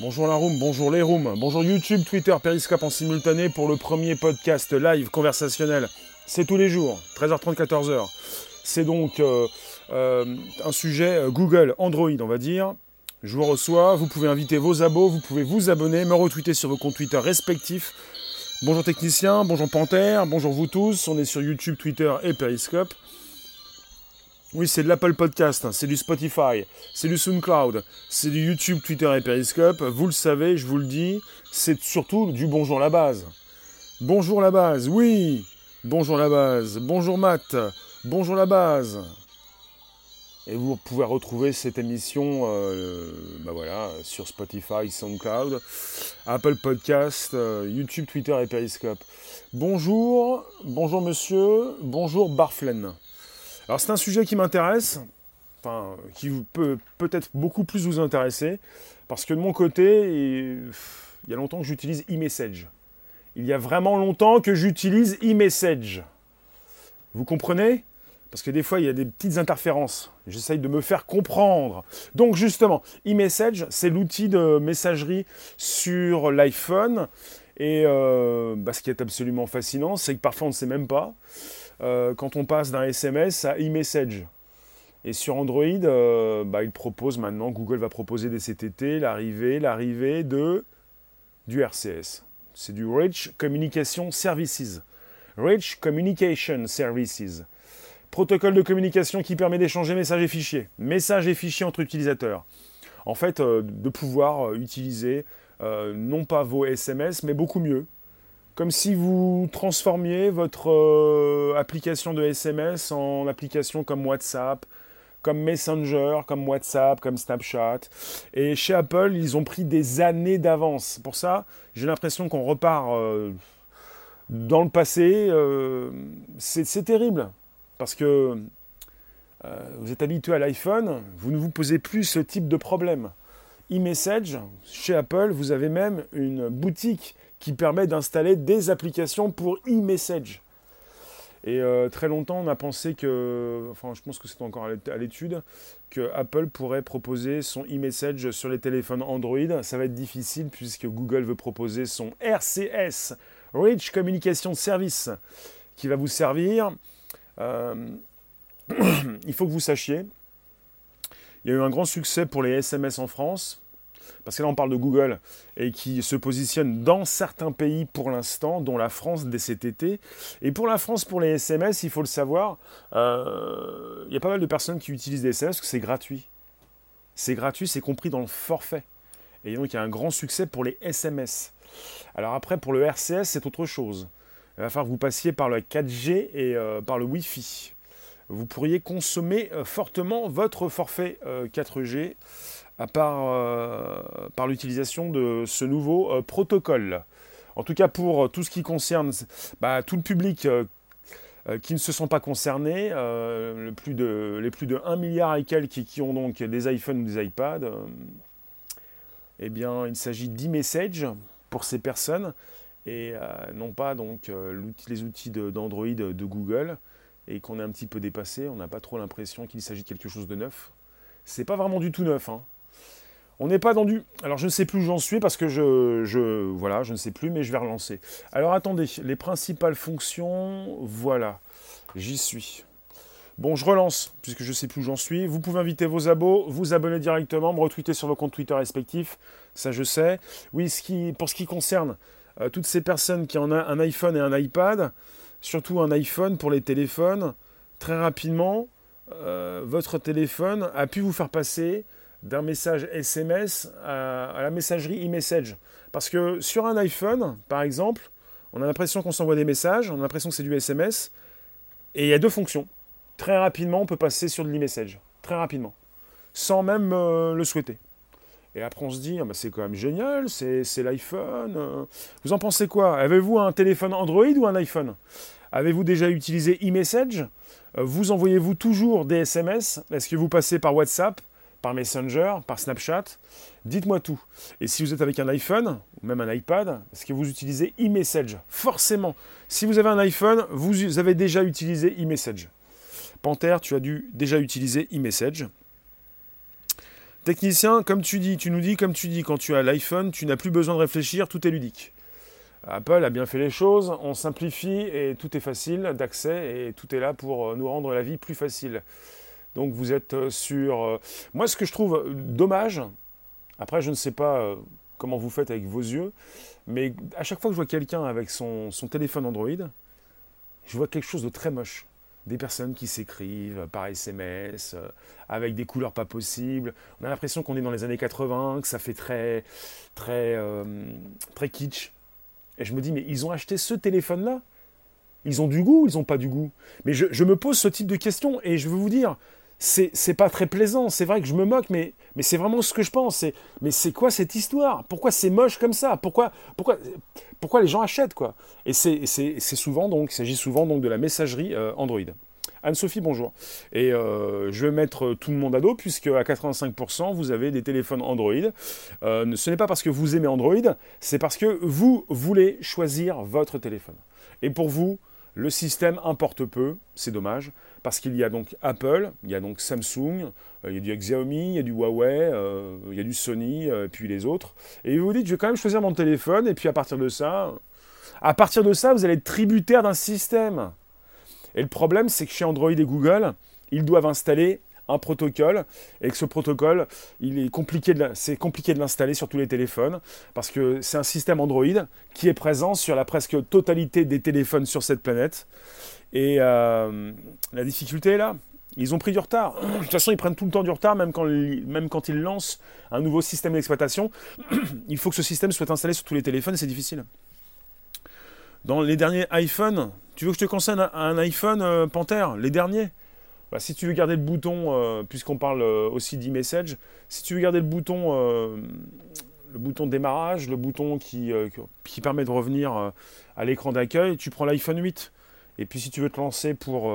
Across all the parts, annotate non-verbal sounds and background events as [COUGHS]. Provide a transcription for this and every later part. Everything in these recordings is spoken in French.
Bonjour la room, bonjour les rooms, bonjour YouTube, Twitter, Periscope en simultané pour le premier podcast live conversationnel. C'est tous les jours, 13h30, 14h. C'est donc euh, euh, un sujet euh, Google, Android, on va dire. Je vous reçois, vous pouvez inviter vos abos, vous pouvez vous abonner, me retweeter sur vos comptes Twitter respectifs. Bonjour technicien, bonjour Panthère, bonjour vous tous. On est sur YouTube, Twitter et Periscope. Oui, c'est de l'Apple Podcast, hein. c'est du Spotify, c'est du SoundCloud, c'est du YouTube, Twitter et Periscope. Vous le savez, je vous le dis, c'est surtout du bonjour la base. Bonjour la base, oui. Bonjour la base, bonjour Matt, bonjour la base. Et vous pouvez retrouver cette émission euh, bah voilà, sur Spotify, SoundCloud, Apple Podcast, euh, YouTube, Twitter et Periscope. Bonjour, bonjour monsieur, bonjour Barflen. Alors c'est un sujet qui m'intéresse, enfin qui peut peut-être beaucoup plus vous intéresser, parce que de mon côté, il y a longtemps que j'utilise e-message. Il y a vraiment longtemps que j'utilise e-message. Vous comprenez? Parce que des fois, il y a des petites interférences. J'essaye de me faire comprendre. Donc justement, e-message, c'est l'outil de messagerie sur l'iPhone. Et euh, bah, ce qui est absolument fascinant, c'est que parfois on ne sait même pas. Euh, quand on passe d'un SMS à e-message. Et sur Android, euh, bah, il propose maintenant, Google va proposer des CTT, l'arrivée, de du RCS. C'est du Rich Communication Services. Rich Communication Services. Protocole de communication qui permet d'échanger messages et fichiers. Messages et fichiers entre utilisateurs. En fait, euh, de pouvoir utiliser non pas vos SMS, mais beaucoup mieux, comme si vous transformiez votre euh, application de SMS en application comme WhatsApp, comme Messenger, comme WhatsApp, comme Snapchat. Et chez Apple, ils ont pris des années d'avance. Pour ça, j'ai l'impression qu'on repart euh, dans le passé. Euh, c'est terrible. Parce que vous êtes habitué à l'iPhone, vous ne vous posez plus ce type de problème. E-message, chez Apple, vous avez même une boutique qui permet d'installer des applications pour e-message. Et euh, très longtemps, on a pensé que, enfin, je pense que c'est encore à l'étude, que Apple pourrait proposer son e-message sur les téléphones Android. Ça va être difficile puisque Google veut proposer son RCS, Rich Communication Service, qui va vous servir. Euh, [COUGHS] il faut que vous sachiez, il y a eu un grand succès pour les SMS en France parce que là on parle de Google, et qui se positionne dans certains pays pour l'instant, dont la France dès cet été. Et pour la France, pour les SMS, il faut le savoir, euh, il y a pas mal de personnes qui utilisent des SMS parce que c'est gratuit. C'est gratuit, c'est compris dans le forfait. Et donc il y a un grand succès pour les SMS. Alors après, pour le RCS, c'est autre chose. Il va falloir que vous passiez par le 4G et euh, par le Wi-Fi. Vous pourriez consommer euh, fortement votre forfait 4G à part euh, par l'utilisation de ce nouveau euh, protocole. En tout cas, pour euh, tout ce qui concerne bah, tout le public qui ne se sont pas concernés, les plus de 1 milliard et quelques qui, ont donc des iPhones ou des iPads, eh bien, il s'agit d'e-message pour ces personnes et non pas donc les outils d'Android de, de, Google et qu'on est un petit peu dépassé. On n'a pas trop l'impression qu'il s'agit de quelque chose de neuf. C'est pas vraiment du tout neuf. Hein. On n'est pas dans du... Alors je ne sais plus où j'en suis parce que je. Voilà, je ne sais plus, mais je vais relancer. Alors attendez, les principales fonctions, voilà, j'y suis. Bon, je relance, puisque je ne sais plus où j'en suis. Vous pouvez inviter vos abos, vous abonner directement, me retweeter sur vos comptes Twitter respectifs, ça je sais. Oui, ce qui, pour ce qui concerne euh, toutes ces personnes qui ont un iPhone et un iPad, surtout un iPhone pour les téléphones, très rapidement, euh, votre téléphone a pu vous faire passer d'un message SMS à, la messagerie e-message. Parce que sur un iPhone, par exemple, on a l'impression qu'on s'envoie des messages, on a l'impression que c'est du SMS, et il y a deux fonctions. Très rapidement, on peut passer sur de l'e-message. Très rapidement. Sans même euh, le souhaiter. Et après, on se dit, ah, bah, c'est quand même génial, c'est l'iPhone. Euh. Vous en pensez quoi? Avez-vous un téléphone Android ou un iPhone? Avez-vous déjà utilisé e-message? Euh, Vous envoyez-vous toujours des SMS Est-ce que vous passez par WhatsApp? Par Messenger, par Snapchat. Dites-moi tout. Et si vous êtes avec un iPhone ou même un iPad, est-ce que vous utilisez e-message? Forcément. Si vous avez un iPhone, vous avez déjà utilisé e-message. Panther, tu as dû déjà utiliser e-message. Technicien, comme tu dis, tu nous dis comme tu dis, quand tu as l'iPhone, tu n'as plus besoin de réfléchir, tout est ludique. Apple a bien fait les choses, on simplifie et tout est facile d'accès et tout est là pour euh, nous rendre la vie plus facile. Donc vous êtes euh, sur... Euh, moi ce que je trouve dommage, après je ne sais pas comment vous faites avec vos yeux, mais à chaque fois que je vois quelqu'un avec son, téléphone Android, je vois quelque chose de très moche des personnes qui s'écrivent par SMS, avec des couleurs pas possibles. On a l'impression qu'on est dans les années 80, que ça fait très, très, très kitsch. Et je me dis, mais ils ont acheté ce téléphone-là? Ils ont du goût ils n'ont pas du goût? Mais je, me pose ce type de questions et je veux vous dire, c'est, pas très plaisant. C'est vrai que je me moque, mais, mais c'est vraiment ce que je pense. mais c'est quoi cette histoire? Pourquoi c'est moche comme ça? Pourquoi, pourquoi, pourquoi les gens achètent quoi? Et c'est, souvent donc, il s'agit souvent donc de la messagerie euh, Android. Anne-Sophie, bonjour. Et euh, je vais mettre tout le monde à dos, puisque à 85%, vous avez des téléphones Android. Euh, ce n'est pas parce que vous aimez Android, c'est parce que vous voulez choisir votre téléphone. Et pour vous, le système importe peu, c'est dommage, parce qu'il y a donc Apple, il y a donc Samsung, euh, il y a du Xiaomi, il y a du Huawei, il y a du Sony, et puis les autres. Et vous vous dites, je vais quand même choisir mon téléphone, et puis à partir de ça, à partir de ça, vous allez être tributaire d'un système. Et le problème, c'est que chez Android et Google, ils doivent installer un protocole et que ce protocole, il est compliqué de, c'est compliqué de l'installer sur tous les téléphones parce que c'est un système Android qui est présent sur la presque totalité des téléphones sur cette planète. Et euh, la difficulté est là. Ils ont pris du retard. De toute façon, ils prennent tout le temps du retard, même quand, même quand ils lancent un nouveau système d'exploitation. Il faut que ce système soit installé sur tous les téléphones c'est difficile. Dans les derniers iPhones, tu veux que je te conseille un, iPhone euh, Panther, les derniers? Bah, Si tu veux garder le bouton, euh, puisqu'on parle euh, aussi d'e-message, si tu veux garder le bouton, le bouton démarrage, le bouton qui, qui permet de revenir à l'écran d'accueil, tu prends l'iPhone 8. Et puis si tu veux te lancer pour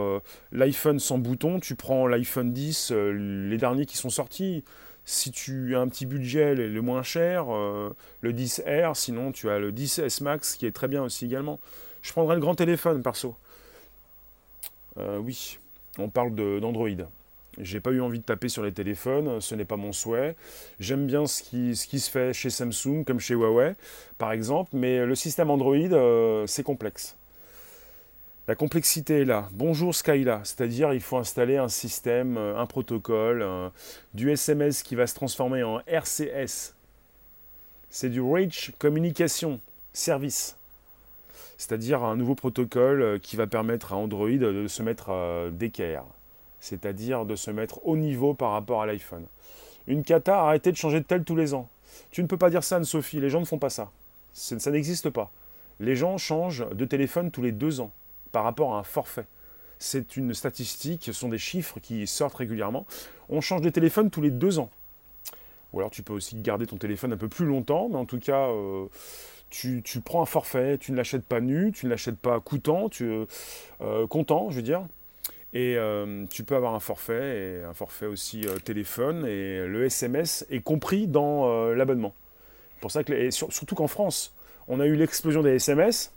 l'iPhone sans bouton, tu prends l'iPhone 10, les derniers qui sont sortis si tu as un petit budget, le, moins cher, euh, le 10R, sinon tu as le 10S Max qui est très bien aussi également. Je prendrais le grand téléphone perso. Euh, oui, on parle d'Android. J'ai pas eu envie de taper sur les téléphones, ce n'est pas mon souhait. J'aime bien ce qui, se fait chez Samsung comme chez Huawei, par exemple, mais le système Android, euh, c'est complexe. La complexité est là. Bonjour Skyla, c'est-à-dire il faut installer un système, euh, un protocole, du SMS qui va se transformer en RCS. C'est du Rich Communication Service, c'est-à-dire un nouveau protocole euh, qui va permettre à Android de se mettre euh, d'équerre, c'est-à-dire de se mettre au niveau par rapport à l'iPhone. Une cata, arrêtez de changer de tel tous les ans. Tu ne peux pas dire ça, Anne-Sophie, les gens ne font pas ça. Ça n'existe pas. Les gens changent de téléphone tous les deux ans par rapport à un forfait. C'est une statistique, ce sont des chiffres qui sortent régulièrement. On change de téléphone tous les deux ans. Ou alors tu peux aussi garder ton téléphone un peu plus longtemps, mais en tout cas, euh, tu, prends un forfait, tu ne l'achètes pas nu, tu ne l'achètes pas coûtant, tu, euh, content, je veux dire. Et euh, tu peux avoir un forfait, et un forfait aussi téléphone, et le SMS est compris dans l'abonnement. Pour ça surtout qu'en France, on a eu l'explosion des SMS,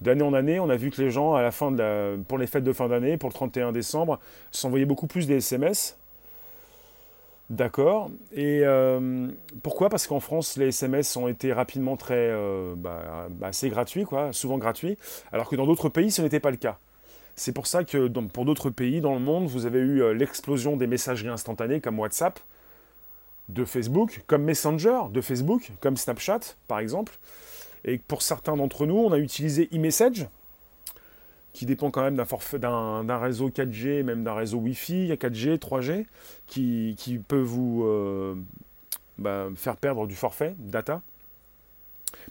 d'année en année, on a vu que les gens, à la fin de pour les fêtes de fin d'année, pour le 31 décembre, s'envoyaient beaucoup plus des SMS. D'accord. Et euh, pourquoi? Parce qu'en France, les SMS ont été rapidement très, euh, bah, assez gratuits, quoi, souvent gratuits, alors que dans d'autres pays, ce n'était pas le cas. C'est pour ça que pour d'autres pays dans le monde, vous avez eu euh, l'explosion des messageries instantanées comme WhatsApp, de Facebook, comme Messenger, de Facebook, comme Snapchat, par exemple. Et pour certains d'entre nous, on a utilisé eMessage, qui dépend quand même d'un forfait, d'un, réseau 4G, même d'un réseau Wi-Fi, 4G, 3G, qui, qui peut vous euh, bah, faire perdre du forfait, data.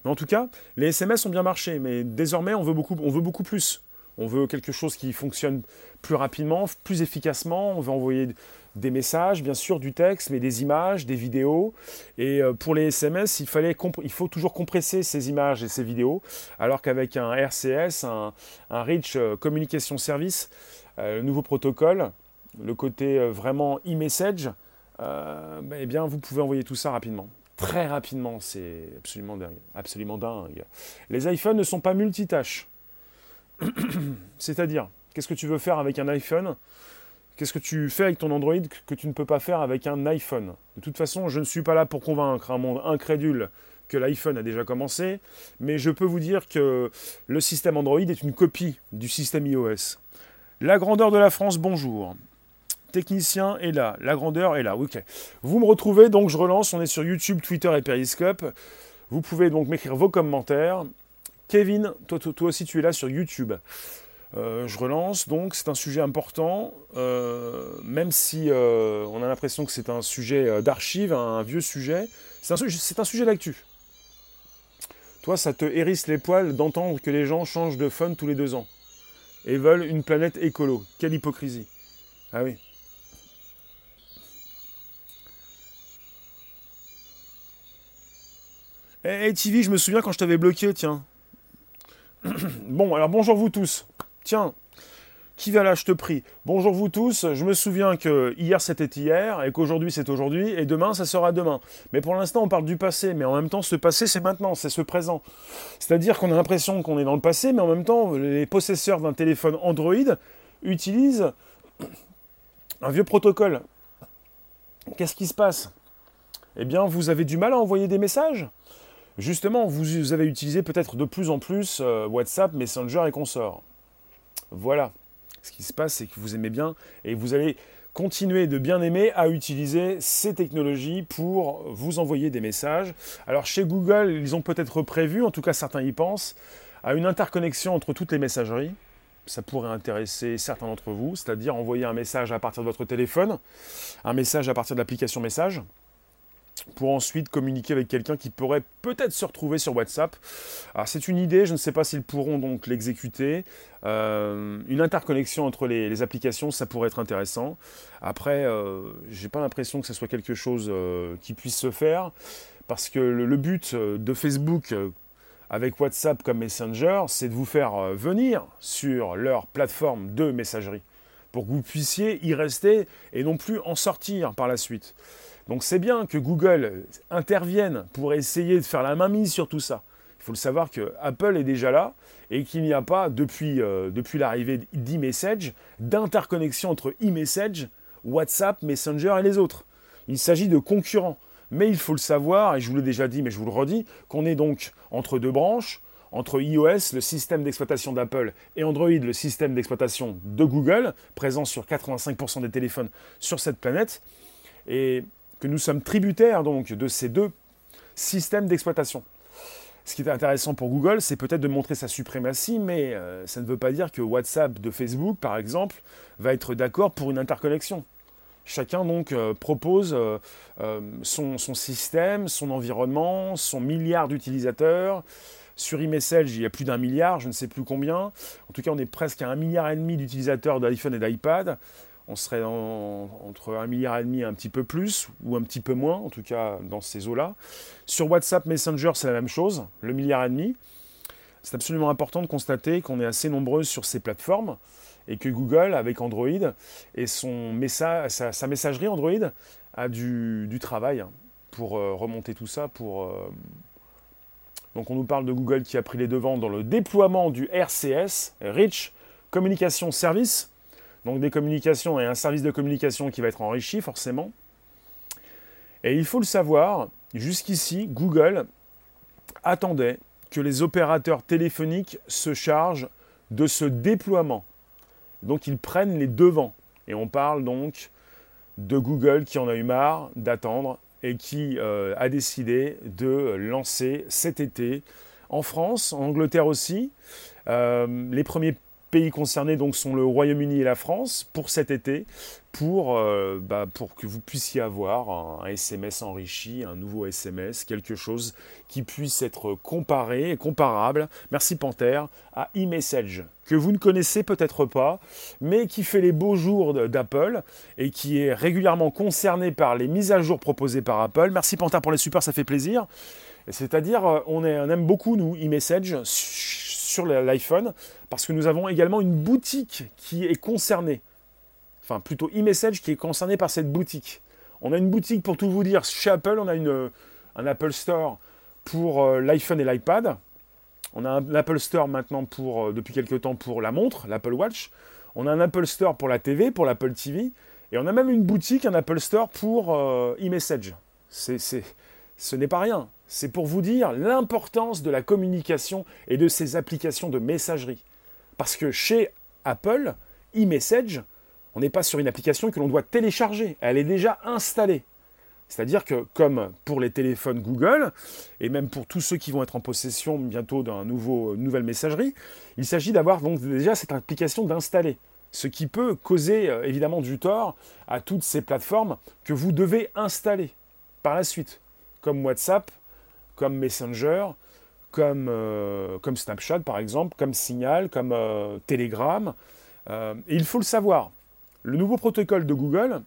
Mais en tout cas, les SMS ont bien marché, mais désormais on veut beaucoup, on veut beaucoup plus. On veut quelque chose qui fonctionne plus rapidement, plus efficacement. On veut envoyer des messages, bien sûr, du texte, mais des images, des vidéos. Et euh, pour les SMS, il, fallait il faut toujours compresser ces images et ces vidéos, alors qu'avec un RCS, un, Rich euh, Communication Service, euh, le nouveau protocole, le côté vraiment e-message, ben, eh bien, vous pouvez envoyer tout ça rapidement. Très rapidement, c'est absolument dingue. Absolument dingue. Les iPhones ne sont pas multitâches. [COUGHS] C'est-à-dire, qu'est-ce que tu veux faire avec un iPhone? Qu'est-ce que tu fais avec ton Android que tu ne peux pas faire avec un iPhone? De toute façon, je ne suis pas là pour convaincre un monde incrédule que l'iPhone a déjà commencé, mais je peux vous dire que le système Android est une copie du système iOS. La grandeur de la France, bonjour. Technicien est là, la grandeur est là, ok. Vous me retrouvez, donc je relance, on est sur YouTube, Twitter et Periscope. Vous pouvez donc m'écrire vos commentaires. Kevin, toi, toi, aussi tu es là sur YouTube. Euh, je relance, donc c'est un sujet important, euh, même si euh, on a l'impression que c'est un sujet d'archive, un, vieux sujet, c'est un, sujet d'actu. Toi, ça te hérisse les poils d'entendre que les gens changent de fun tous les deux ans et veulent une planète écolo. Quelle hypocrisie. Ah oui. Eh hey, TV, je me souviens quand je t'avais bloqué, tiens. [CLEARS THROAT] bon, alors bonjour vous tous. Tiens, qui va là, je te prie Bonjour vous tous, je me souviens que hier c'était hier, et qu'aujourd'hui c'est aujourd'hui, et demain ça sera demain. Mais pour l'instant on parle du passé, mais en même temps ce passé c'est maintenant, c'est ce présent. C'est-à-dire qu'on a l'impression qu'on est dans le passé, mais en même temps les possesseurs d'un téléphone Android utilisent un vieux protocole. Qu'est-ce qui se passe? Eh bien vous avez du mal à envoyer des messages? Justement, vous avez utilisé peut-être de plus en plus euh, WhatsApp, Messenger et consorts. Voilà. Ce qui se passe, c'est que vous aimez bien et vous allez continuer de bien aimer à utiliser ces technologies pour vous envoyer des messages. Alors chez Google, ils ont peut-être prévu, en tout cas certains y pensent, à une interconnexion entre toutes les messageries. Ça pourrait intéresser certains d'entre vous, c'est-à-dire envoyer un message à partir de votre téléphone, un message à partir de l'application message, pour ensuite communiquer avec quelqu'un qui pourrait peut-être se retrouver sur WhatsApp. Alors c'est une idée, je ne sais pas s'ils pourront donc l'exécuter. Euh, une interconnexion entre les, applications, ça pourrait être intéressant. Après, euh, j'ai pas l'impression que ce soit quelque chose euh, qui puisse se faire, parce que le, but de Facebook avec WhatsApp comme Messenger, c'est de vous faire venir sur leur plateforme de messagerie, pour que vous puissiez y rester et non plus en sortir par la suite. Donc c'est bien que Google intervienne pour essayer de faire la mainmise sur tout ça. Il faut le savoir que Apple est déjà là et qu'il n'y a pas, depuis, euh, depuis l'arrivée d'e-message, d'interconnexion entre e-message, WhatsApp, Messenger et les autres. Il s'agit de concurrents. Mais il faut le savoir, et je vous l'ai déjà dit, mais je vous le redis, qu'on est donc entre deux branches, entre iOS, le système d'exploitation d'Apple, et Android, le système d'exploitation de Google, présent sur 85% des téléphones sur cette planète. Et que nous sommes tributaires donc de ces deux systèmes d'exploitation. Ce qui est intéressant pour Google, c'est peut-être de montrer sa suprématie, mais euh, ça ne veut pas dire que WhatsApp de Facebook, par exemple, va être d'accord pour une interconnexion. Chacun donc euh, propose euh, son, son, système, son environnement, son milliard d'utilisateurs. Sur eMessage, il y a plus d'un milliard, je ne sais plus combien. En tout cas, on est presque à un milliard et demi d'utilisateurs d'iPhone et d'iPad on serait entre un milliard et demi un petit peu plus, ou un petit peu moins, en tout cas dans ces eaux-là. Sur WhatsApp Messenger, c'est la même chose, le milliard et demi. C'est absolument important de constater qu'on est assez nombreux sur ces plateformes et que Google, avec Android et son sa, messagerie Android, a du, travail pour euh, remonter tout ça. Pour, euh, Donc on nous parle de Google qui a pris les devants dans le déploiement du RCS, Rich Communication Service, donc des communications et un service de communication qui va être enrichi forcément. Et il faut le savoir, jusqu'ici, Google attendait que les opérateurs téléphoniques se chargent de ce déploiement. Donc ils prennent les devants. Et on parle donc de Google qui en a eu marre d'attendre et qui euh, a décidé de lancer cet été en France, en Angleterre aussi, euh, les premiers pays concernés donc sont le Royaume-Uni et la France pour cet été, pour, euh, bah, pour que vous puissiez avoir un, SMS enrichi, un nouveau SMS, quelque chose qui puisse être comparé et comparable, merci Panther, à eMessage, que vous ne connaissez peut-être pas, mais qui fait les beaux jours d'Apple et qui est régulièrement concerné par les mises à jour proposées par Apple. Merci Panther pour les super, ça fait plaisir. C'est-à-dire, euh, on, on aime beaucoup, nous, eMessage sur l'iPhone, parce que nous avons également une boutique qui est concernée, enfin plutôt e-message qui est concernée par cette boutique. On a une boutique pour tout vous dire, chez Apple, on a une, un Apple Store pour euh, l'iPhone et l'iPad. On a un Apple Store maintenant pour, euh, depuis quelques temps pour la montre, l'Apple Watch. On a un Apple Store pour la TV, pour l'Apple TV, et on a même une boutique, un Apple Store pour euh, e-message. ce n'est pas rien. C'est pour vous dire l'importance de la communication et de ces applications de messagerie. Parce que chez Apple, e-message, on n'est pas sur une application que l'on doit télécharger. Elle est déjà installée. C'est-à-dire que, comme pour les téléphones Google, et même pour tous ceux qui vont être en possession bientôt d'une nouvelle messagerie, il s'agit d'avoir donc déjà cette application d'installer. Ce qui peut causer euh, évidemment du tort à toutes ces plateformes que vous devez installer par la suite, comme WhatsApp, comme Messenger, comme, euh, comme Snapchat par exemple, comme Signal, comme euh, Telegram. et il faut le savoir, le nouveau protocole de Google,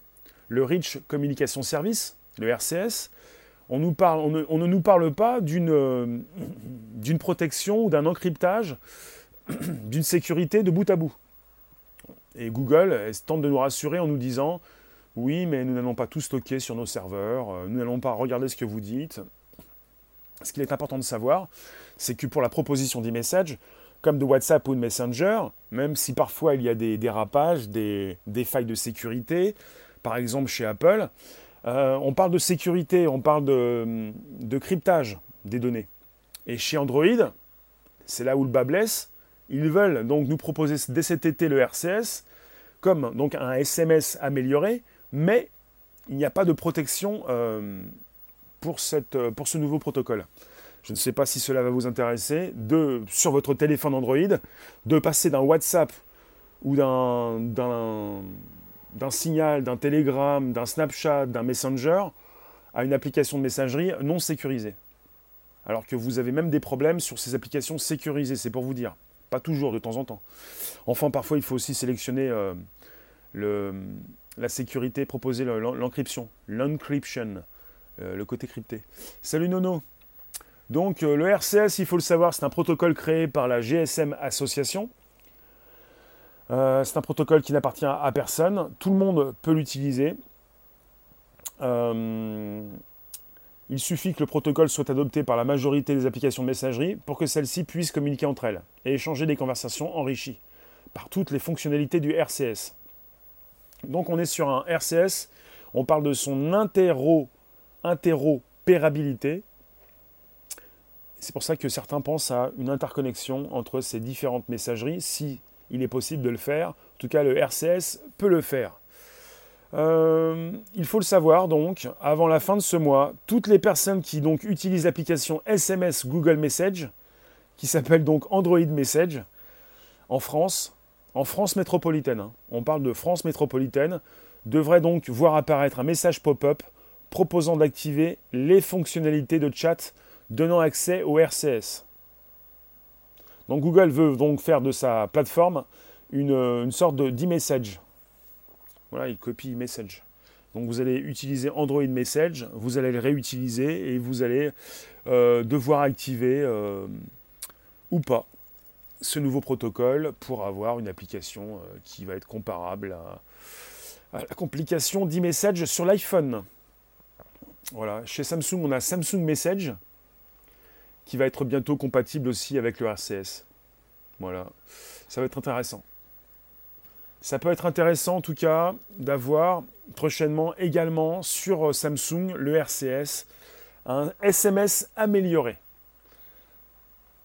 le Rich Communication Service, le RCS, on, nous parle, on, ne, nous parle pas d'une protection ou d'un encryptage, [CLEARS THROAT] d'une sécurité de bout à bout. Et Google tente de nous rassurer en nous disant oui, mais nous n'allons pas tout stocker sur nos serveurs, euh, nous n'allons pas regarder ce que vous dites. Ce qu'il est important de savoir, c'est que pour la proposition d'e-message, comme de WhatsApp ou de Messenger, même si parfois il y a des dérapages, des, failles de sécurité, par exemple chez Apple, euh, on parle de sécurité, on parle de, cryptage des données. Et chez Android, c'est là où le bas blesse, ils veulent donc nous proposer dès cet été le RCS comme donc un SMS amélioré, mais il n'y a pas de protection euh, euh, pour ce nouveau protocole. Je ne sais pas si cela va vous intéresser, de, sur votre téléphone Android, de passer d'un WhatsApp ou d'un, signal, d'un Telegram, d'un Snapchat, d'un Messenger à une application de messagerie non sécurisée. Alors que vous avez même des problèmes sur ces applications sécurisées, c'est pour vous dire. Pas toujours, de temps en temps. Enfin, parfois, il faut aussi sélectionner euh, le, la sécurité, proposer l'encryption, l'encryption, le côté crypté. Salut Nono Donc, euh, le RCS, il faut le savoir, c'est un protocole créé par la GSM Association. c'est un protocole qui n'appartient à personne. Tout le monde peut l'utiliser. Il suffit que le protocole soit adopté par la majorité des applications de messagerie pour que celles-ci puissent communiquer entre elles et échanger des conversations enrichies par toutes les fonctionnalités du RCS. Donc on est sur un RCS, on parle de son interopérabilité. C'est pour ça que certains pensent à une interconnexion entre ces différentes messageries, si il est possible de le faire. En tout cas, le RCS peut le faire. Euh, il faut le savoir donc, avant la fin de ce mois, toutes les personnes qui donc utilisent l'application SMS Google Message, qui s'appelle donc Android Message, en France, en France métropolitaine, hein, on parle de France métropolitaine, devraient donc voir apparaître un message pop-up proposant d'activer les fonctionnalités de chat donnant accès au RCS. Donc Google veut donc faire de sa plateforme une, une sorte d'e-message voilà, il copie message. Donc vous allez utiliser Android Message, vous allez le réutiliser et vous allez euh, devoir activer euh, ou pas ce nouveau protocole pour avoir une application euh, qui va être comparable à, la complication d'e-message sur l'iPhone. Voilà, chez Samsung, on a Samsung Message qui va être bientôt compatible aussi avec le RCS. Voilà, ça va être intéressant. Ça peut être intéressant en tout cas d'avoir prochainement également sur euh, Samsung le RCS, un SMS amélioré.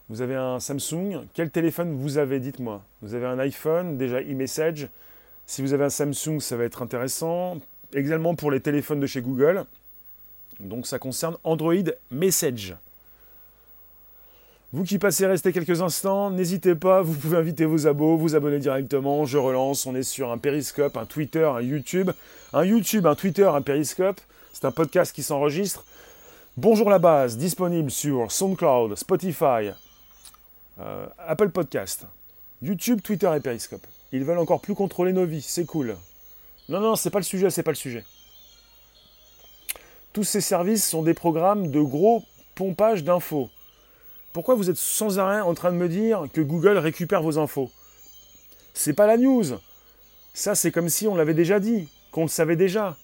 Vous avez un Samsung, quel téléphone vous avez Dites-moi? Vous avez un iPhone, déjà e-message. Si vous avez un Samsung, ça va être intéressant. Également pour les téléphones de chez Google. Donc ça concerne Android Message. Vous qui passez rester quelques instants, n'hésitez pas, vous pouvez inviter vos abos, vous abonner directement, je relance, on est sur un Periscope, un Twitter, un YouTube, un YouTube, un Twitter, un Periscope, c'est un podcast qui s'enregistre. Bonjour la base, disponible sur SoundCloud, Spotify, euh, Apple Podcast, YouTube, Twitter et Periscope. Ils veulent encore plus contrôler nos vies, c'est cool. Non, non, c'est pas le sujet, c'est pas le sujet. Tous ces services sont des programmes de gros pompage d'infos. Pourquoi vous êtes sans arrêt en train de me dire que Google récupère vos infos? C'est pas la news. Ça, c'est comme si on l'avait déjà dit, qu'on le savait déjà.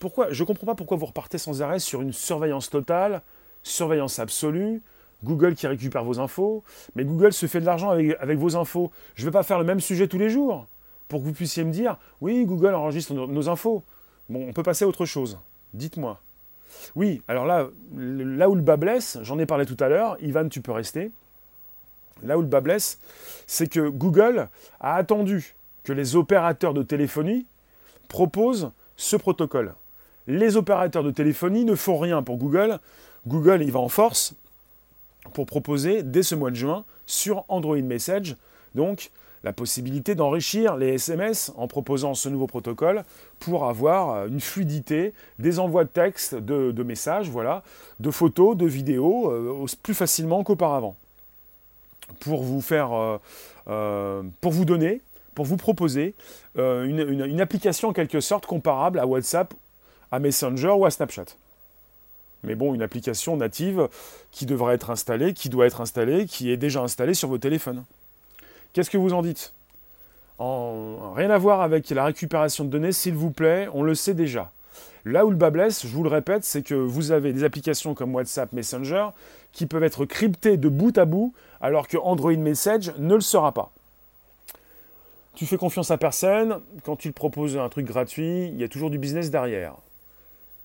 Pourquoi? Je ne comprends pas pourquoi vous repartez sans arrêt sur une surveillance totale, surveillance absolue, Google qui récupère vos infos. Mais Google se fait de l'argent avec, avec, vos infos. Je ne vais pas faire le même sujet tous les jours. pour que vous puissiez me dire, oui, Google enregistre nos, infos. Bon, on peut passer à autre chose. Dites-moi. Oui, alors là, là où le bas blesse, j'en ai parlé tout à l'heure, Ivan, tu peux rester. Là où le bas blesse, c'est que Google a attendu que les opérateurs de téléphonie proposent ce protocole. Les opérateurs de téléphonie ne font rien pour Google. Google, il va en force pour proposer dès ce mois de juin sur Android Message, la possibilité d'enrichir les SMS en proposant ce nouveau protocole pour avoir euh, une fluidité des envois de texte, de, messages, voilà, de photos, de vidéos, euh, plus facilement qu'auparavant. Pour vous faire, euh, pour vous donner, pour vous proposer une application en quelque sorte comparable à WhatsApp, à Messenger ou à Snapchat. Mais bon, une application native qui devrait être installée, qui doit être installée, qui est déjà installée sur vos téléphones. Qu'est-ce que vous en dites? En... Rien à voir avec la récupération de données, s'il vous plaît, on le sait déjà. Là où le bas blesse, je vous le répète, c'est que vous avez des applications comme WhatsApp, Messenger, qui peuvent être cryptées de bout à bout, alors que Android Message ne le sera pas. Tu fais confiance à personne, quand tu proposes un truc gratuit, il y a toujours du business derrière.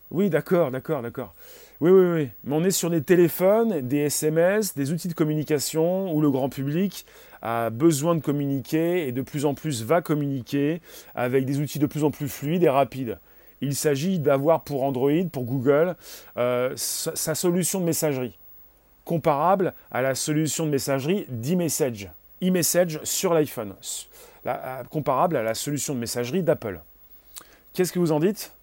Oui, d'accord, d'accord, d'accord. Oui, oui, oui. Mais on est sur des téléphones, des SMS, des outils de communication où le grand public a besoin de communiquer et de plus en plus va communiquer avec des outils de plus en plus fluides et rapides. Il s'agit d'avoir pour Android, pour Google, euh, sa, solution de messagerie, comparable à la solution de messagerie d'e-message. E-message sur l'iPhone, comparable à la solution de messagerie d'Apple. Qu'est-ce que vous en dites?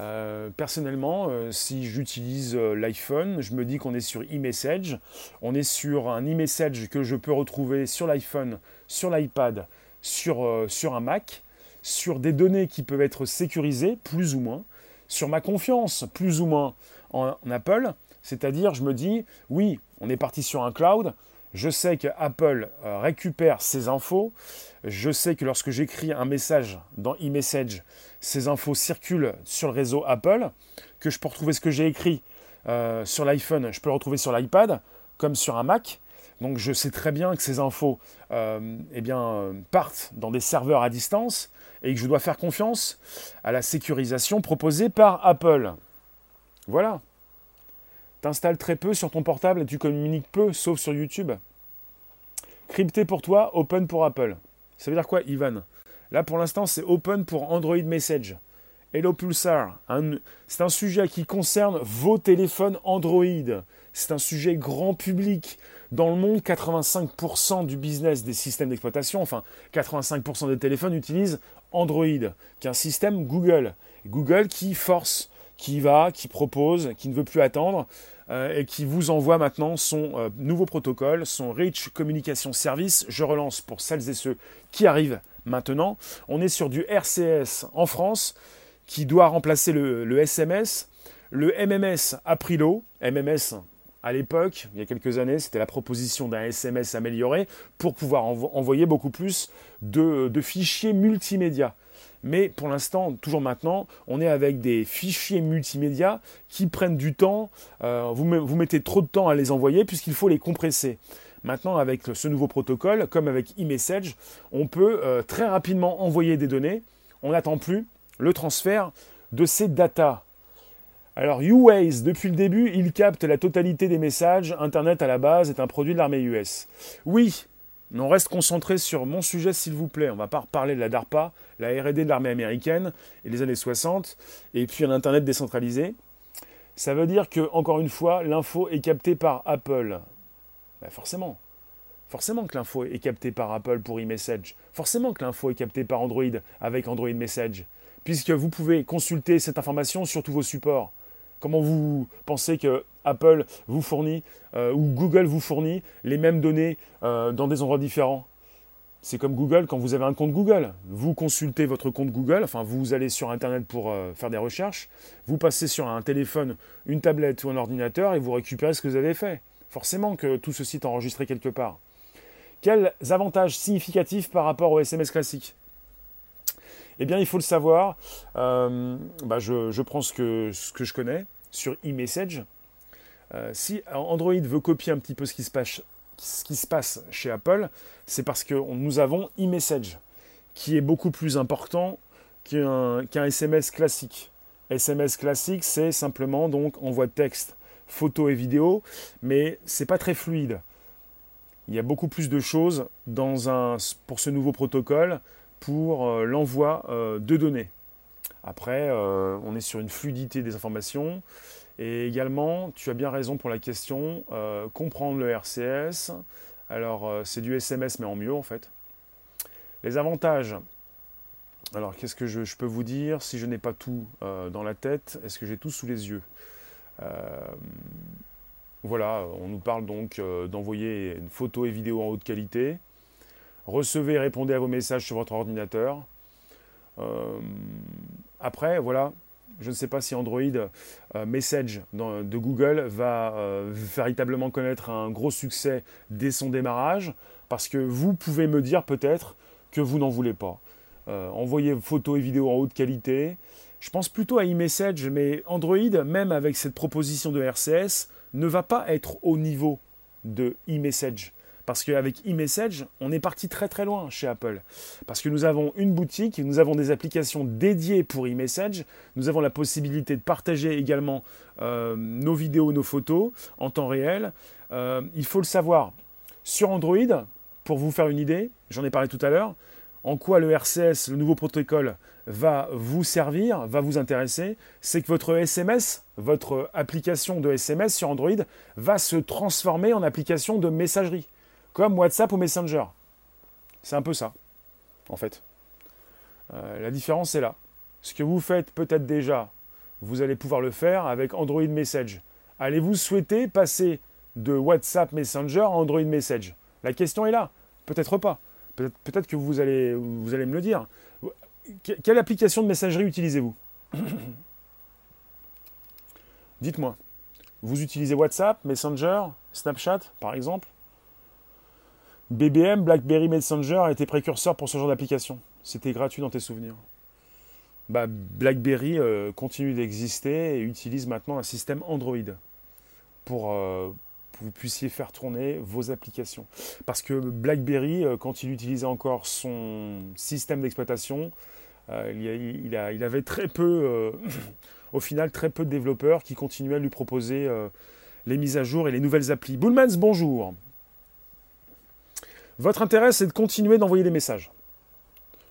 Euh, personnellement, euh, si j'utilise euh, l'iPhone, je me dis qu'on est sur e-message. On est sur un e-message que je peux retrouver sur l'iPhone, sur l'iPad, sur, sur un Mac, sur des données qui peuvent être sécurisées, plus ou moins, sur ma confiance, plus ou moins, en Apple. C'est-à-dire, je me dis, oui, on est parti sur un cloud, je sais que Apple euh, récupère ces infos. Je sais que lorsque j'écris un message dans e-message, ces infos circulent sur le réseau Apple, que je peux retrouver ce que j'ai écrit euh, sur l'iPhone, je peux le retrouver sur l'iPad, comme sur un Mac. Donc je sais très bien que ces infos euh, eh partent dans des serveurs à distance et que je dois faire confiance à la sécurisation proposée par Apple. Voilà. T'installes très peu sur ton portable et tu communiques peu, sauf sur YouTube. Crypté pour toi, open pour Apple. Ça veut dire quoi, Ivan? Là, pour l'instant, c'est open pour Android Message. Hello Pulsar, c'est un sujet qui concerne vos téléphones Android. C'est un sujet grand public. Dans le monde, 85% du business des systèmes d'exploitation, enfin 85% des téléphones utilisent Android, qui est un système Google. Google qui force qui va, qui propose, qui ne veut plus attendre euh, et qui vous envoie maintenant son euh, nouveau protocole, son Rich Communication Service. Je relance pour celles et ceux qui arrivent maintenant. On est sur du RCS en France qui doit remplacer le, SMS. Le MMS a pris l'eau. MMS, à l'époque, il y a quelques années, c'était la proposition d'un SMS amélioré pour pouvoir envoyer beaucoup plus de fichiers multimédia. Mais pour l'instant, toujours maintenant, on est avec des fichiers multimédia qui prennent du temps. Euh, vous, mettez trop de temps à les envoyer puisqu'il faut les compresser. Maintenant, avec ce nouveau protocole, comme avec eMessage, on peut euh, très rapidement envoyer des données. On n'attend plus le transfert de ces datas. Alors, UWaze, depuis le début, il capte la totalité des messages. Internet, à la base, est un produit de l'armée US. Oui, on reste concentré sur mon sujet, s'il vous plaît. On ne va pas reparler de la DARPA, la RD de l'armée américaine et les années 60, et puis un Internet décentralisé. Ça veut dire que, encore une fois, l'info est captée par Apple. Ben forcément. Forcément que l'info est captée par Apple pour e-message. Forcément que l'info est captée par Android avec Android Message. Puisque vous pouvez consulter cette information sur tous vos supports. Comment vous pensez que Apple vous fournit euh, ou Google vous fournit les mêmes données euh, dans des endroits différents c'est comme Google, quand vous avez un compte Google, vous consultez votre compte Google, enfin vous allez sur Internet pour euh, faire des recherches, vous passez sur un téléphone, une tablette ou un ordinateur et vous récupérez ce que vous avez fait. Forcément que tout ceci est enregistré quelque part. Quels avantages significatifs par rapport au SMS classique? Eh bien, il faut le savoir. Bah, je, prends ce que, ce que je connais sur e-message. Euh, si Android veut copier un petit peu ce qui se passe, chez Apple, c'est parce que nous avons eMessage, qui est beaucoup plus important qu'un SMS classique. SMS classique, c'est simplement donc envoi de texte, photo et vidéo, mais c'est pas très fluide. Il y a beaucoup plus de choses dans un, pour ce nouveau protocole pour euh, l'envoi euh, de données. Après, on est sur une fluidité des informations. Et également, tu as bien raison pour la question, comprendre le RCS. Alors, c'est du SMS, mais en mieux en fait. Les avantages. Alors, qu'est-ce que je, peux vous dire si je n'ai pas tout dans la tête? Est-ce que j'ai tout sous les yeux? Voilà, on nous parle donc d'envoyer une photo et vidéo en haute qualité recevez et répondez à vos messages sur votre ordinateur. Euh, après, voilà, je ne sais pas si Android euh, Message de Google va euh, véritablement connaître un gros succès dès son démarrage, parce que vous pouvez me dire peut-être que vous n'en voulez pas. envoyez photos et vidéos en haute qualité. Je pense plutôt à iMessage, mais Android, même avec cette proposition de RCS, ne va pas être au niveau de iMessage. Parce qu'avec eMessage, on est parti très très loin chez Apple. Parce que nous avons une boutique, nous avons des applications dédiées pour eMessage, nous avons la possibilité de partager également euh, nos vidéos, nos photos en temps réel. Euh, il faut le savoir. Sur Android, pour vous faire une idée, j'en ai parlé tout à l'heure, en quoi le RCS, le nouveau protocole, va vous servir, va vous intéresser, c'est que votre SMS, votre application de SMS sur Android, va se transformer en application de messagerie comme WhatsApp ou Messenger. C'est un peu ça, en fait. Euh, la différence est là. Ce que vous faites peut-être déjà, vous allez pouvoir le faire avec Android Message. Allez-vous souhaiter passer de WhatsApp Messenger à Android Message? La question est là. Peut-être pas. Peut-être que vous allez, vous allez me le dire. Quelle application de messagerie utilisez-vous? [CLEARS THROAT] Dites-moi. Vous utilisez WhatsApp, Messenger, Snapchat, par exemple? BBM, BlackBerry Messenger, a été précurseur pour ce genre d'application. C'était gratuit dans tes souvenirs. Bah, BlackBerry euh, continue d'exister et utilise maintenant un système Android pour euh, que vous puissiez faire tourner vos applications. Parce que BlackBerry, euh, quand il utilisait encore son système d'exploitation, il, avait très peu, [COUGHS] au final, très peu de développeurs qui continuaient à lui proposer les mises à jour et les nouvelles applis. Bullmans, bonjour. Votre intérêt, c'est de continuer d'envoyer des messages.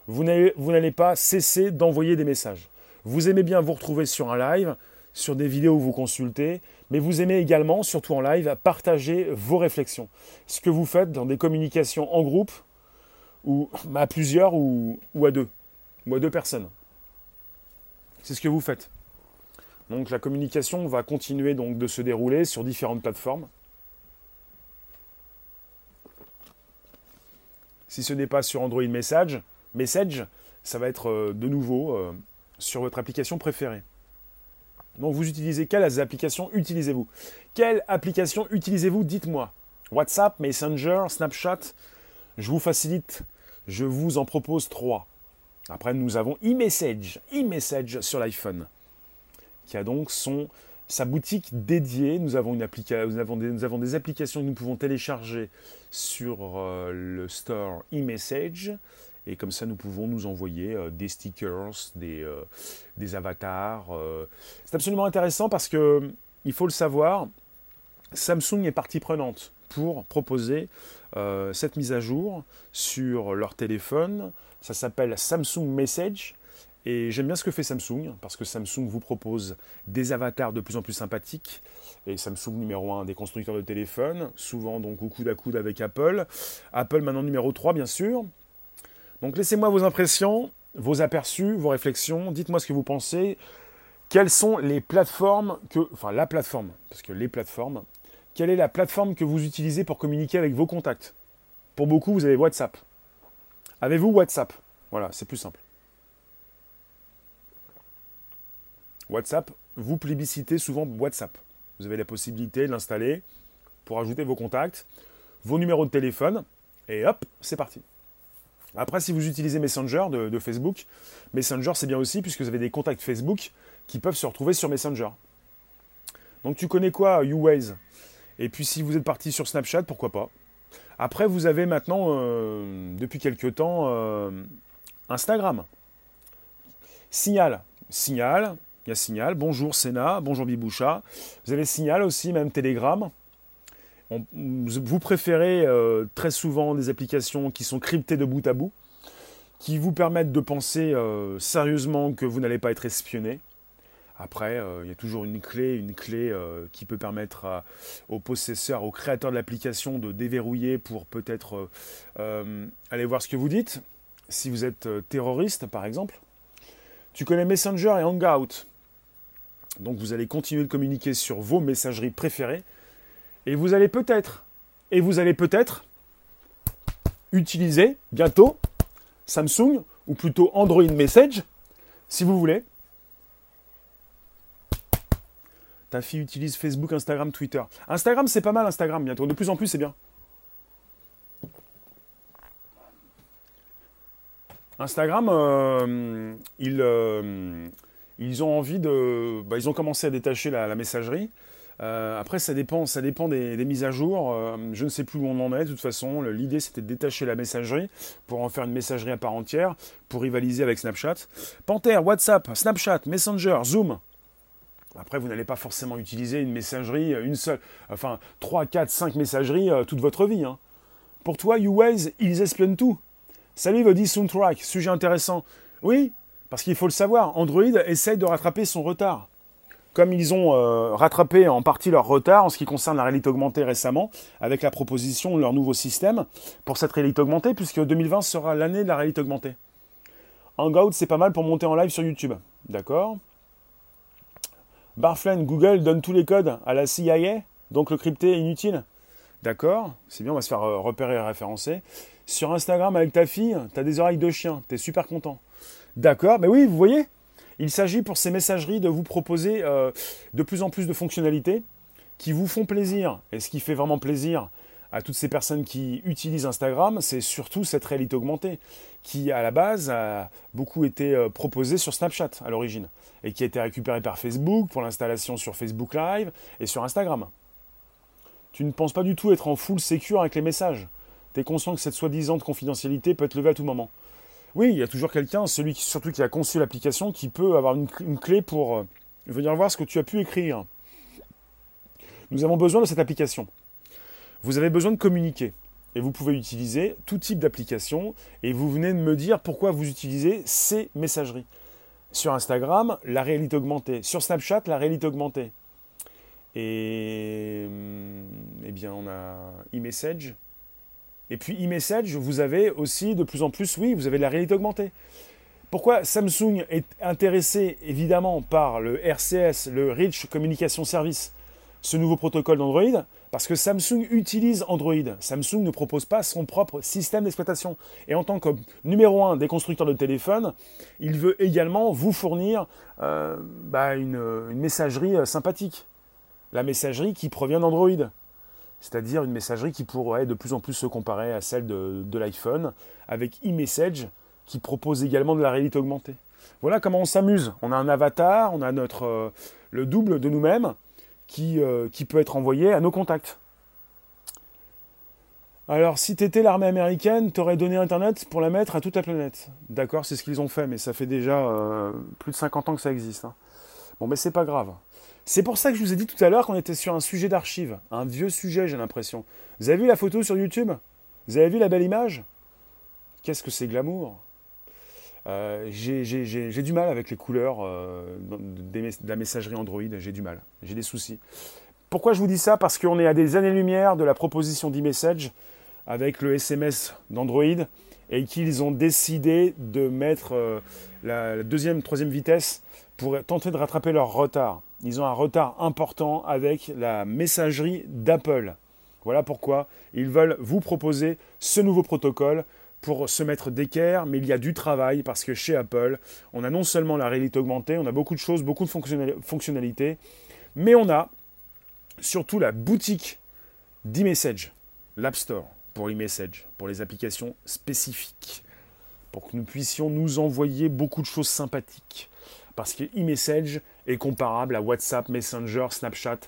Vous n'allez pas cesser d'envoyer des messages. Vous aimez bien vous retrouver sur un live, sur des vidéos où vous consultez, mais vous aimez également, surtout en live, partager vos réflexions. Ce que vous faites dans des communications en groupe, ou à plusieurs, ou, ou à deux, ou à deux personnes. C'est ce que vous faites. Donc la communication va continuer donc de se dérouler sur différentes plateformes. Si ce n'est pas sur Android Message, Message, ça va être euh, de nouveau euh, sur votre application préférée. Donc vous utilisez quelles applications utilisez-vous? Quelle application utilisez-vous? Dites-moi. WhatsApp, Messenger, Snapchat Je vous facilite. Je vous en propose trois. Après, nous avons eMessage, eMessage sur l'iPhone, qui a donc son sa boutique dédiée. Nous avons, une nous, avons des, nous avons, des, applications que nous pouvons télécharger sur euh, le store eMessage. Et comme ça, nous pouvons nous envoyer euh, des stickers, des, euh, des avatars. C'est absolument intéressant parce que, il faut le savoir, Samsung est partie prenante pour proposer cette mise à jour sur leur téléphone. Ça s'appelle Samsung Message. Et j'aime bien ce que fait Samsung, parce que Samsung vous propose des avatars de plus en plus sympathiques. Et Samsung numéro 1 des constructeurs de téléphones, souvent donc au coude à coude avec Apple. Apple maintenant numéro 3 bien sûr. Donc laissez-moi vos impressions, vos aperçus, vos réflexions. Dites-moi ce que vous pensez. Quelles sont les plateformes que... Enfin la plateforme, parce que les plateformes. Quelle est la plateforme que vous utilisez pour communiquer avec vos contacts? Pour beaucoup, vous avez WhatsApp. Avez-vous WhatsApp? Voilà, c'est plus simple. WhatsApp, vous plébiscitez souvent WhatsApp. Vous avez la possibilité de l'installer pour ajouter vos contacts, vos numéros de téléphone, et hop, c'est parti. Après, si vous utilisez Messenger de, Facebook, Messenger c'est bien aussi puisque vous avez des contacts Facebook qui peuvent se retrouver sur Messenger. Donc tu connais quoi, YouWays Et puis si vous êtes parti sur Snapchat, pourquoi pas? Après, vous avez maintenant, euh, depuis quelques temps, euh, Instagram. Signal. Signal. Il y a Signal. Bonjour Sénat. Bonjour Biboucha. Vous avez Signal aussi, même Telegram. vous préférez euh, très souvent des applications qui sont cryptées de bout à bout, qui vous permettent de penser euh, sérieusement que vous n'allez pas être espionné. Après, euh, il y a toujours une clé, une clé qui peut permettre aux possesseurs, aux créateurs de l'application de déverrouiller pour peut-être aller voir ce que vous dites. Si vous êtes terroriste, par exemple, tu connais Messenger et Hangout. Donc vous allez continuer de communiquer sur vos messageries préférées. Et vous allez peut-être, et vous allez peut-être utiliser bientôt Samsung, ou plutôt Android Message, si vous voulez. Ta fille utilise Facebook, Instagram, Twitter. Instagram, c'est pas mal, Instagram, bientôt. De plus en plus, c'est bien. Instagram, euh, euh, ils, ont envie de. Bah, ils ont commencé à détacher la, messagerie. Euh, après, ça dépend, ça dépend des, mises à jour. je ne sais plus où on en est. De toute façon, l'idée c'était de détacher la messagerie pour en faire une messagerie à part entière pour rivaliser avec Snapchat. Panther, WhatsApp, Snapchat, Messenger, Zoom. Après, vous n'allez pas forcément utiliser une messagerie, une seule, enfin 3, 4, 5 messageries toute votre vie. Hein. Pour toi, YouWaze, ils espionnent tout. Salut Vodi Soundtrack, sujet intéressant. Oui, parce qu'il faut le savoir, Android essaye de rattraper son retard. Comme ils ont euh, rattrapé en partie leur retard en ce qui concerne la réalité augmentée récemment, avec la proposition de leur nouveau système pour cette réalité augmentée, puisque 2020 sera l'année de la réalité augmentée. Hangout, c'est pas mal pour monter en live sur YouTube. D'accord Barflane, Google donne tous les codes à la CIA, donc le crypté est inutile. D'accord C'est bien, on va se faire euh, repérer et référencer. Sur Instagram avec ta fille, tu as des oreilles de chien, tu es super content. D'accord, mais oui, vous voyez, il s'agit pour ces messageries de vous proposer euh, de plus en plus de fonctionnalités qui vous font plaisir. Et ce qui fait vraiment plaisir à toutes ces personnes qui utilisent Instagram, c'est surtout cette réalité augmentée, qui à la base a beaucoup été euh, proposée sur Snapchat à l'origine, et qui a été récupérée par Facebook pour l'installation sur Facebook Live et sur Instagram. Tu ne penses pas du tout être en full secure avec les messages tu es conscient que cette soi-disant confidentialité peut être levée à tout moment. Oui, il y a toujours quelqu'un, celui qui, surtout qui a conçu l'application, qui peut avoir une, clé pour euh, venir voir ce que tu as pu écrire. Nous avons besoin de cette application. Vous avez besoin de communiquer. Et vous pouvez utiliser tout type d'application. Et vous venez de me dire pourquoi vous utilisez ces messageries. Sur Instagram, la réalité augmentée. Sur Snapchat, la réalité augmentée. Et hum, eh bien, on a e-message, et puis e-message, vous avez aussi de plus en plus, oui, vous avez la réalité augmentée. Pourquoi Samsung est intéressé évidemment par le RCS, le Rich Communication Service, ce nouveau protocole d'Android? Parce que Samsung utilise Android. Samsung ne propose pas son propre système d'exploitation. Et en tant que numéro un des constructeurs de téléphones, il veut également vous fournir euh, bah, une, messagerie euh, sympathique. La messagerie qui provient d'Android c'est-à-dire une messagerie qui pourrait de plus en plus se comparer à celle de, l'iPhone, avec e-message qui propose également de la réalité augmentée. Voilà comment on s'amuse. On a un avatar, on a notre, euh, le double de nous-mêmes qui, euh, qui peut être envoyé à nos contacts. Alors, si tu étais l'armée américaine, tu aurais donné Internet pour la mettre à toute la planète. D'accord, c'est ce qu'ils ont fait, mais ça fait déjà euh, plus de 50 ans que ça existe. Hein. Bon, mais c'est pas grave. C'est pour ça que je vous ai dit tout à l'heure qu'on était sur un sujet d'archive, un vieux sujet, j'ai l'impression. Vous avez vu la photo sur YouTube? Vous avez vu la belle image? Qu'est-ce que c'est glamour? Euh, J'ai du mal avec les couleurs euh, de la messagerie Android, j'ai du mal, j'ai des soucis. Pourquoi je vous dis ça? Parce qu'on est à des années-lumière de la proposition d'e-message avec le SMS d'Android et qu'ils ont décidé de mettre euh, la deuxième, troisième vitesse pour tenter de rattraper leur retard. Ils ont un retard important avec la messagerie d'Apple. Voilà pourquoi ils veulent vous proposer ce nouveau protocole pour se mettre d'équerre, mais il y a du travail parce que chez Apple, on a non seulement la réalité augmentée, on a beaucoup de choses, beaucoup de fonctionnalités, mais on a surtout la boutique d'e-message, l'App Store pour e-message, pour les applications spécifiques, pour que nous puissions nous envoyer beaucoup de choses sympathiques parce que e-message est comparable à WhatsApp, Messenger, Snapchat,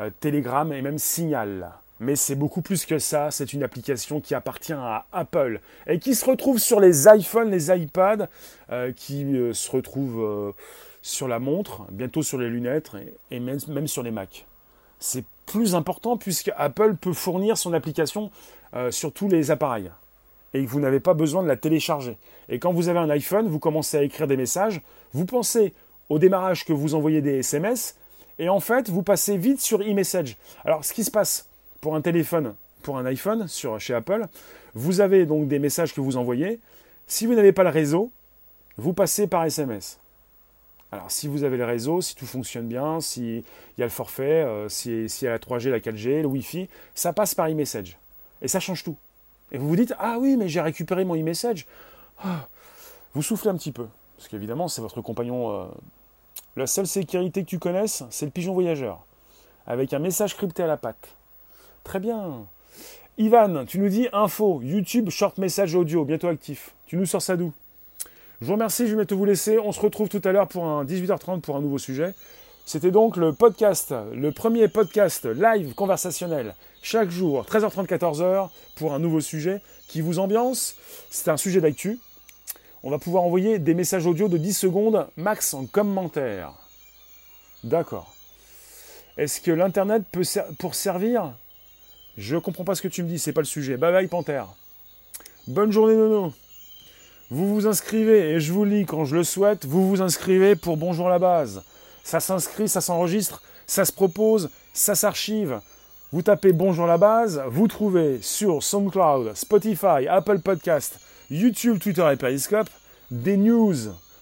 euh, Telegram et même Signal. Mais c'est beaucoup plus que ça, c'est une application qui appartient à Apple et qui se retrouve sur les iPhones, les iPads, euh, qui euh, se retrouve sur la montre, bientôt sur les lunettes et, même, même, sur les Macs. C'est plus important puisque Apple peut fournir son application sur tous les appareils et vous n'avez pas besoin de la télécharger. Et quand vous avez un iPhone, vous commencez à écrire des messages, vous pensez au démarrage que vous envoyez des SMS, et en fait, vous passez vite sur e-message. Alors, ce qui se passe pour un téléphone, pour un iPhone, chez Apple, vous avez donc des messages que vous envoyez. Si vous n'avez pas le réseau, vous passez par SMS. Alors, si vous avez le réseau, si tout fonctionne bien, s'il y a le forfait, euh, s'il y a la 3G, la 4G, le Wi-Fi, ça passe par e-message. Et ça change tout. Et vous vous dites, ah oui, mais j'ai récupéré mon e-message. Ah, vous soufflez un petit peu. Parce qu'évidemment, c'est votre compagnon. Euh, la seule sécurité que tu connaisses, c'est le pigeon voyageur. Avec un message crypté à la patte. Très bien. Ivan, tu nous dis info, YouTube, short message audio, bientôt actif. Tu nous sors ça d'où? Je vous remercie, je vais bientôt vous laisser. On se retrouve tout à l'heure pour un 18h30 pour un nouveau sujet. C'était donc le podcast, le premier podcast live conversationnel, chaque jour, 13h30, 14h, pour un nouveau sujet qui vous ambiance. C'est un sujet d'actu. On va pouvoir envoyer des messages audio de 10 secondes max en commentaire. D'accord. Est-ce que l'Internet peut servir? Je comprends pas ce que tu me dis, c'est pas le sujet. Bye bye Panthère. Bonne journée Nono. Vous vous inscrivez, et je vous lis quand je le souhaite, vous vous inscrivez pour Bonjour la base. Ça s'inscrit, ça s'enregistre, ça se propose, ça s'archive. Vous tapez Bonjour la base, vous trouvez sur SoundCloud, Spotify, Apple Podcast, YouTube, Twitter et Periscope des news,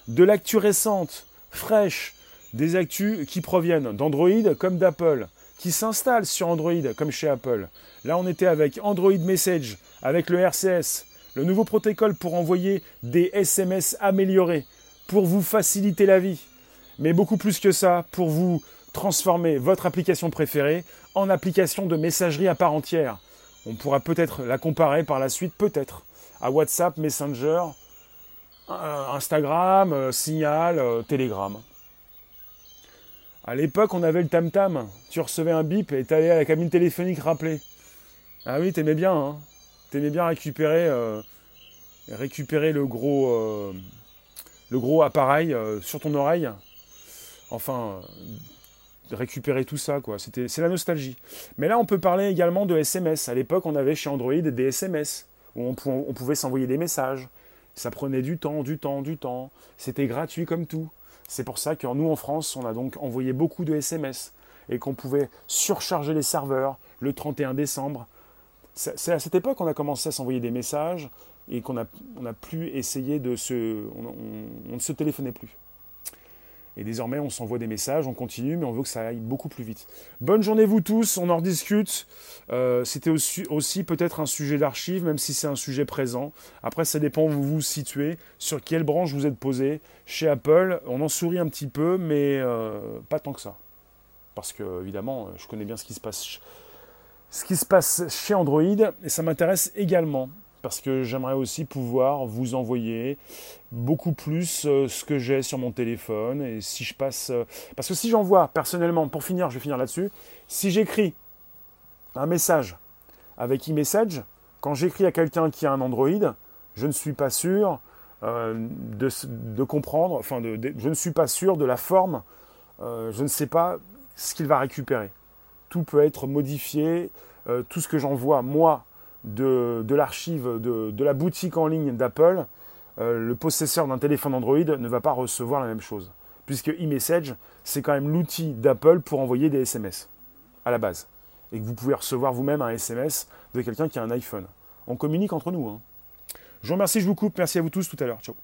de l'actu récente, fraîche, des actus qui proviennent d'Android comme d'Apple, qui s'installent sur Android comme chez Apple. Là, on était avec Android Message, avec le RCS, le nouveau protocole pour envoyer des SMS améliorés, pour vous faciliter la vie. Mais beaucoup plus que ça, pour vous transformer votre application préférée en application de messagerie à part entière. On pourra peut-être la comparer par la suite, peut-être à WhatsApp, Messenger, euh, Instagram, euh, Signal, euh, Telegram. À l'époque, on avait le tam-tam. Tu recevais un bip et t'allais à la cabine téléphonique rappeler. Ah oui, t'aimais bien, hein. T'aimais bien récupérer, récupérer le gros, le gros appareil sur ton oreille. Enfin, récupérer tout ça, quoi. C'était, c'est la nostalgie. Mais là, on peut parler également de SMS. À l'époque, on avait chez Android des SMS où on, pouvait s'envoyer des messages. Ça prenait du temps, du temps, du temps. C'était gratuit comme tout. C'est pour ça que nous, en France, on a donc envoyé beaucoup de SMS et qu'on pouvait surcharger les serveurs le 31 décembre. C'est à cette époque qu'on a commencé à s'envoyer des messages et qu'on a, on a plus essayé de se... on ne se téléphonait plus. Et désormais, on s'envoie des messages, on continue, mais on veut que ça aille beaucoup plus vite. Bonne journée vous tous, on en rediscute. Euh, c'était aussi, peut-être un sujet d'archive, même si c'est un sujet présent. Après, ça dépend où vous vous situez, sur quelle branche vous êtes posé. Chez Apple, on en sourit un petit peu, mais euh, pas tant que ça. Parce que, évidemment, je connais bien ce qui se passe, ce qui se passe chez Android, et ça m'intéresse également parce que j'aimerais aussi pouvoir vous envoyer beaucoup plus euh, ce que j'ai sur mon téléphone. Et si je passe euh, parce que si j'envoie personnellement pour finir je vais finir là-dessus si j'écris un message avec e-message quand j'écris à quelqu'un qui a un Android je ne suis pas sûr euh, de, comprendre enfin je ne suis pas sûr de la forme je ne sais pas ce qu'il va récupérer. Tout peut être modifié tout ce que j'envoie moi de, l'archive de, la boutique en ligne d'Apple, euh, le possesseur d'un téléphone Android ne va pas recevoir la même chose. Puisque eMessage, c'est quand même l'outil d'Apple pour envoyer des SMS, à la base. Et que vous pouvez recevoir vous-même un SMS de quelqu'un qui a un iPhone. On communique entre nous. Hein. Je vous remercie, je vous coupe. Merci à vous tous tout à l'heure. Ciao.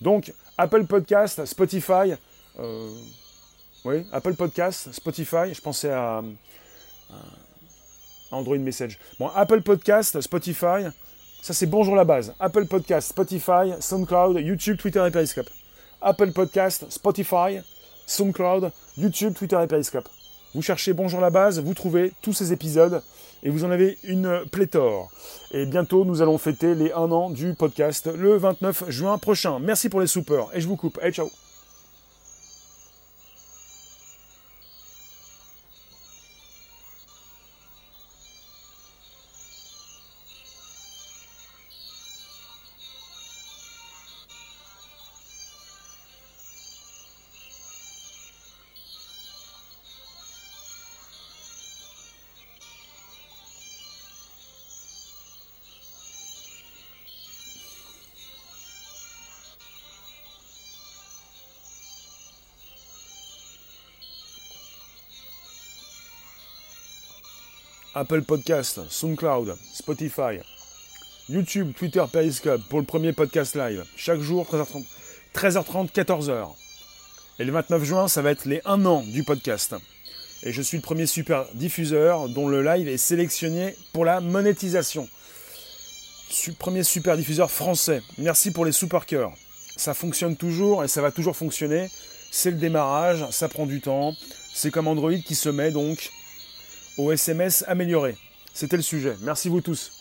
Donc, Apple Podcast, Spotify. Euh, oui, Apple Podcast, Spotify. Je pensais à Android Message. Bon, Apple Podcast, Spotify, ça c'est bonjour la base. Apple Podcast, Spotify, SoundCloud, YouTube, Twitter et Periscope. Apple Podcast, Spotify, SoundCloud, YouTube, Twitter et Periscope. Vous cherchez Bonjour la base, vous trouvez tous ces épisodes et vous en avez une pléthore. Et bientôt, nous allons fêter les 1 an du podcast le 29 juin prochain. Merci pour les soupers et je vous coupe. Allez, ciao Apple Podcast, SoundCloud, Spotify, YouTube, Twitter, Periscope pour le premier podcast live. Chaque jour, 13h30, 13h30 14h. Et le 29 juin, ça va être les 1 an du podcast. Et je suis le premier super diffuseur dont le live est sélectionné pour la monétisation. Premier super diffuseur français. Merci pour les super cœurs. Ça fonctionne toujours et ça va toujours fonctionner. C'est le démarrage, ça prend du temps. C'est comme Android qui se met donc au SMS amélioré. C'était le sujet. Merci vous tous.